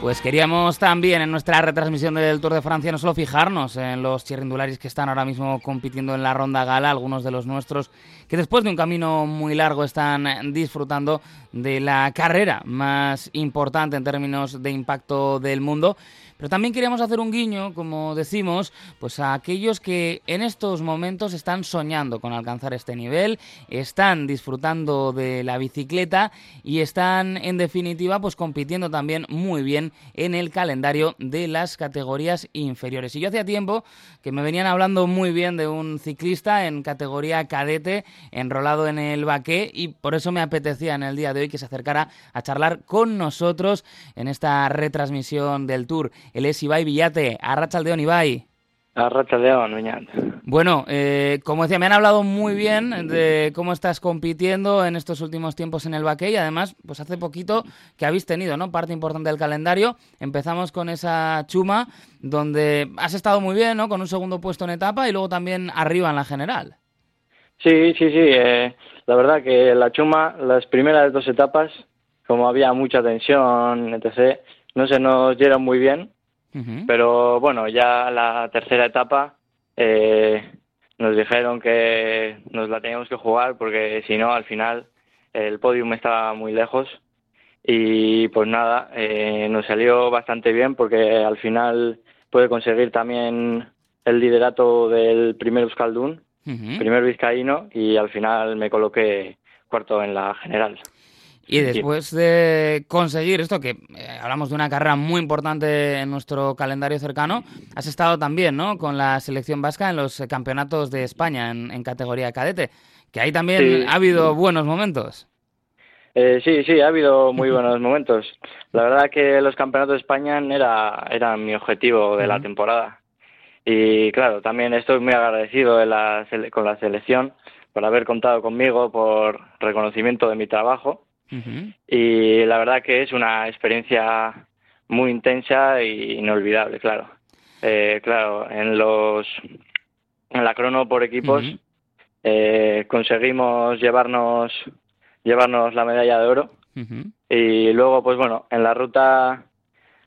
Pues queríamos también en nuestra retransmisión del Tour de Francia no solo fijarnos en los chirrindularis que están ahora mismo compitiendo en la ronda gala, algunos de los nuestros que después de un camino muy largo están disfrutando de la carrera más importante en términos de impacto del mundo, pero también queríamos hacer un guiño, como decimos, pues a aquellos que en estos momentos están soñando con alcanzar este nivel, están disfrutando de la bicicleta y están en definitiva pues compitiendo también muy bien en el calendario de las categorías inferiores. Y yo hacía tiempo que me venían hablando muy bien de un ciclista en categoría cadete enrolado en el baqué y por eso me apetecía en el día de hoy que se acercara a charlar con nosotros en esta retransmisión del Tour. Él es Ibai Villate. Arrachaldeón, Ibai. Arrachaldeón, Beñat. Bueno, eh, como decía, me han hablado muy bien de cómo estás compitiendo en estos últimos tiempos en el Baquet y además, pues hace poquito que habéis tenido, ¿no? Parte importante del calendario. Empezamos con esa chuma donde has estado muy bien, ¿no? Con un segundo puesto en etapa y luego también arriba en la general. Sí, sí, sí. Eh, la verdad que la chuma, las primeras dos etapas, como había mucha tensión, etc., no se nos dieron muy bien pero bueno, ya la tercera etapa eh, nos dijeron que nos la teníamos que jugar porque si no, al final el podium estaba muy lejos. Y pues nada, eh, nos salió bastante bien porque al final puede conseguir también el liderato del primer Euskaldun, primer vizcaíno, y al final me coloqué cuarto en la general. Y después de conseguir esto, que eh, hablamos de una carrera muy importante en nuestro calendario cercano, has estado también ¿no? con la selección vasca en los campeonatos de España en, categoría cadete, que ahí también ha habido buenos momentos. Eh, sí, sí, ha habido muy buenos momentos. La verdad que los campeonatos de España era, era mi objetivo de la temporada. Y claro, también estoy muy agradecido de la, con la selección por haber contado conmigo, por reconocimiento de mi trabajo. Y la verdad que es una experiencia muy intensa e inolvidable, claro. Eh, claro, en los en la crono por equipos eh, conseguimos llevarnos llevarnos la medalla de oro. Y luego pues bueno en la ruta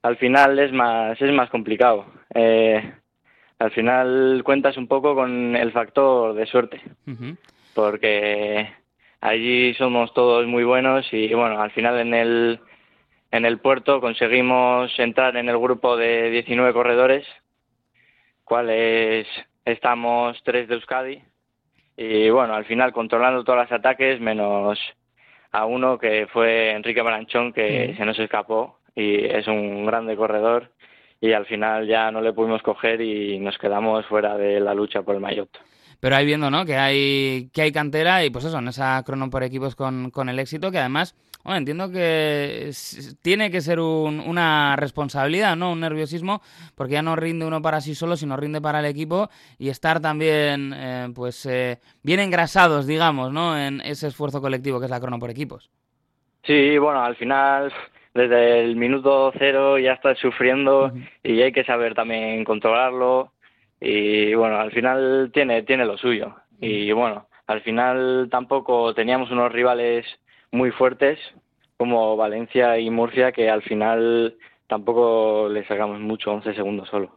al final es más es más complicado. Eh, al final cuentas un poco con el factor de suerte porque allí somos todos muy buenos y bueno, al final en el, en el puerto conseguimos entrar en el grupo de 19 corredores, cuales estamos tres de Euskadi y bueno, al final controlando todos los ataques menos a uno que fue Enrique Baranchón que se nos escapó y es un grande corredor y al final ya no le pudimos coger y nos quedamos fuera de la lucha por el maillot pero ahí viendo, ¿no? Que hay, que hay cantera y pues eso, en esa crono por equipos con, con el éxito, que además, bueno, entiendo que tiene que ser una responsabilidad, ¿no? Un nerviosismo, porque ya no rinde uno para sí solo, sino rinde para el equipo y estar también, eh, pues, eh, bien engrasados, digamos, ¿no? En ese esfuerzo colectivo que es la crono por equipos. Sí, bueno, al final desde el minuto cero ya estás sufriendo y hay que saber también controlarlo y bueno, al final tiene, tiene lo suyo. Y bueno, al final tampoco teníamos unos rivales muy fuertes como Valencia y Murcia que al final tampoco le sacamos mucho, 11 segundos solo.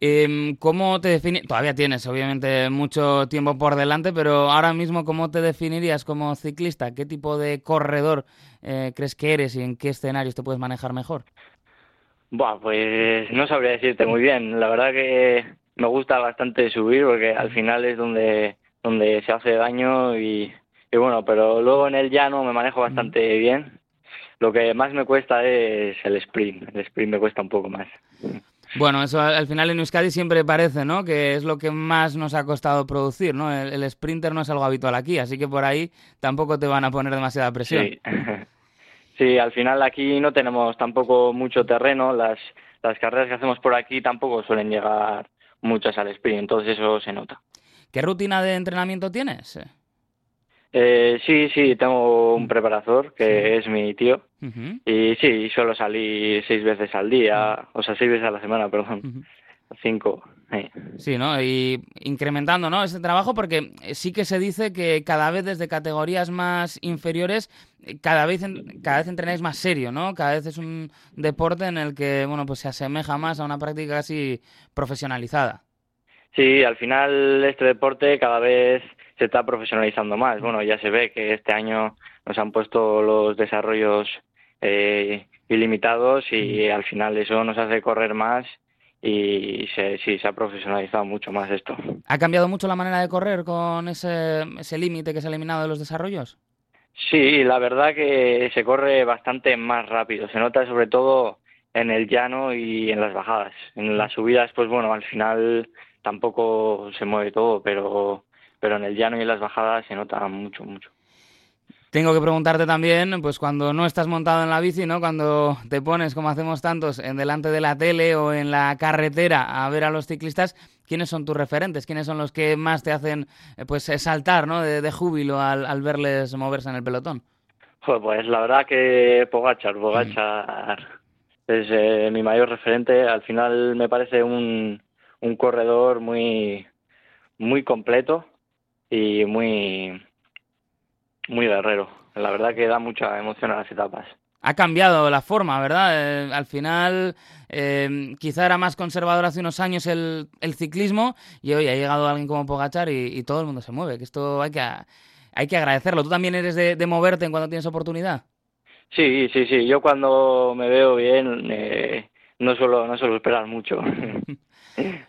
Eh, ¿Cómo te defines? Todavía tienes, obviamente, mucho tiempo por delante, pero ahora mismo, ¿cómo te definirías como ciclista? ¿Qué tipo de corredor eh, crees que eres y en qué escenarios te puedes manejar mejor? Buah, pues no sabría decirte muy bien. La verdad que me gusta bastante subir porque al final es donde, donde se hace daño y, y bueno, pero luego en el llano me manejo bastante bien. Lo que más me cuesta es el sprint. El sprint me cuesta un poco más. Bueno, eso al final en Euskadi siempre parece, ¿no? Que es lo que más nos ha costado producir, ¿no? El, sprinter no es algo habitual aquí, así que por ahí tampoco te van a poner demasiada presión. Sí. sí, al final aquí no tenemos tampoco mucho terreno. Las, las carreras que hacemos por aquí tampoco suelen llegar muchas al sprint, entonces eso se nota. ¿Qué rutina de entrenamiento tienes? Eh, sí, sí, tengo un preparador que es mi tío y sí, suelo salir seis veces al día, o sea, seis veces a la semana, perdón, cinco. Sí, ¿no? Y incrementando, ¿no? Ese trabajo porque sí que se dice que cada vez desde categorías más inferiores cada vez cada vez entrenáis más serio, ¿no? Cada vez es un deporte en el que, bueno, pues se asemeja más a una práctica casi profesionalizada. Sí, al final este deporte cada vez se está profesionalizando más. Bueno, ya se ve que este año nos han puesto los desarrollos eh, ilimitados y al final eso nos hace correr más y se, sí, se ha profesionalizado mucho más esto. ¿Ha cambiado mucho la manera de correr con ese, ese límite que se ha eliminado de los desarrollos? Sí, la verdad que se corre bastante más rápido. Se nota sobre todo en el llano y en las bajadas. En las subidas, pues bueno, al final tampoco se mueve todo, pero, pero en el llano y en las bajadas se nota mucho, mucho. Tengo que preguntarte también, pues cuando no estás montado en la bici, ¿no? Cuando te pones, como hacemos tantos, en delante de la tele o en la carretera a ver a los ciclistas, ¿quiénes son tus referentes? ¿Quiénes son los que más te hacen, eh, pues, saltar, ¿no? De, júbilo al, verles moverse en el pelotón. pues la verdad que Pogachar, Pogachar es eh, mi mayor referente. Al final me parece un, un corredor muy, muy completo y muy muy guerrero. La verdad que da mucha emoción a las etapas. Ha cambiado la forma, ¿verdad? Eh, al final, eh, quizá era más conservador hace unos años el, el, ciclismo y hoy ha llegado alguien como Pogachar y, todo el mundo se mueve, que esto hay que, hay que agradecerlo. ¿Tú también eres de, de moverte en cuando tienes oportunidad? Sí, sí, sí. Yo cuando me veo bien eh, no, suelo, no suelo esperar mucho.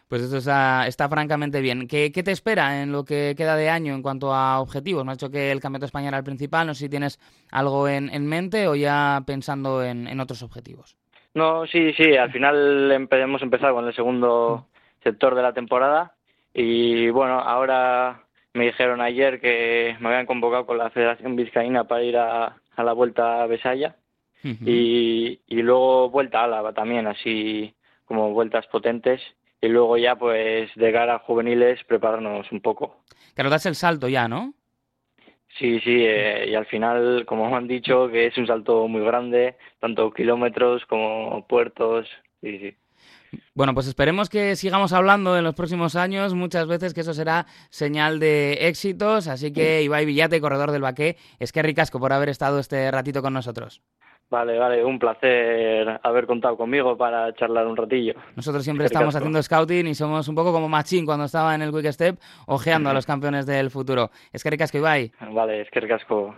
Pues eso está, francamente bien. ¿Qué, te espera en lo que queda de año en cuanto a objetivos? Me ha dicho que el Campeonato Español era el principal, no sé si tienes algo en, mente o ya pensando en, otros objetivos. No, sí, sí, al final hemos empezado con el segundo sector de la temporada y bueno, ahora me dijeron ayer que me habían convocado con la Federación Vizcaína para ir a, la Vuelta a Besaya y, y luego Vuelta a Álava también, así como vueltas potentes y luego ya pues de cara a juveniles prepararnos un poco. Claro, das el salto ya, ¿no? Sí, sí, eh, y al final, como han dicho, que es un salto muy grande, tanto kilómetros como puertos, sí, sí. Bueno, pues esperemos que sigamos hablando en los próximos años, muchas veces que eso será señal de éxitos, así que Ibai Villate, corredor del Baqué, es que ricasco por haber estado este ratito con nosotros. Vale, vale, un placer haber contado conmigo para charlar un ratillo. Nosotros siempre estamos haciendo scouting y somos un poco como Machín cuando estaba en el Quick Step, ojeando a los campeones del futuro. Es que ricasco, Ibai. Vale, es que ricasco.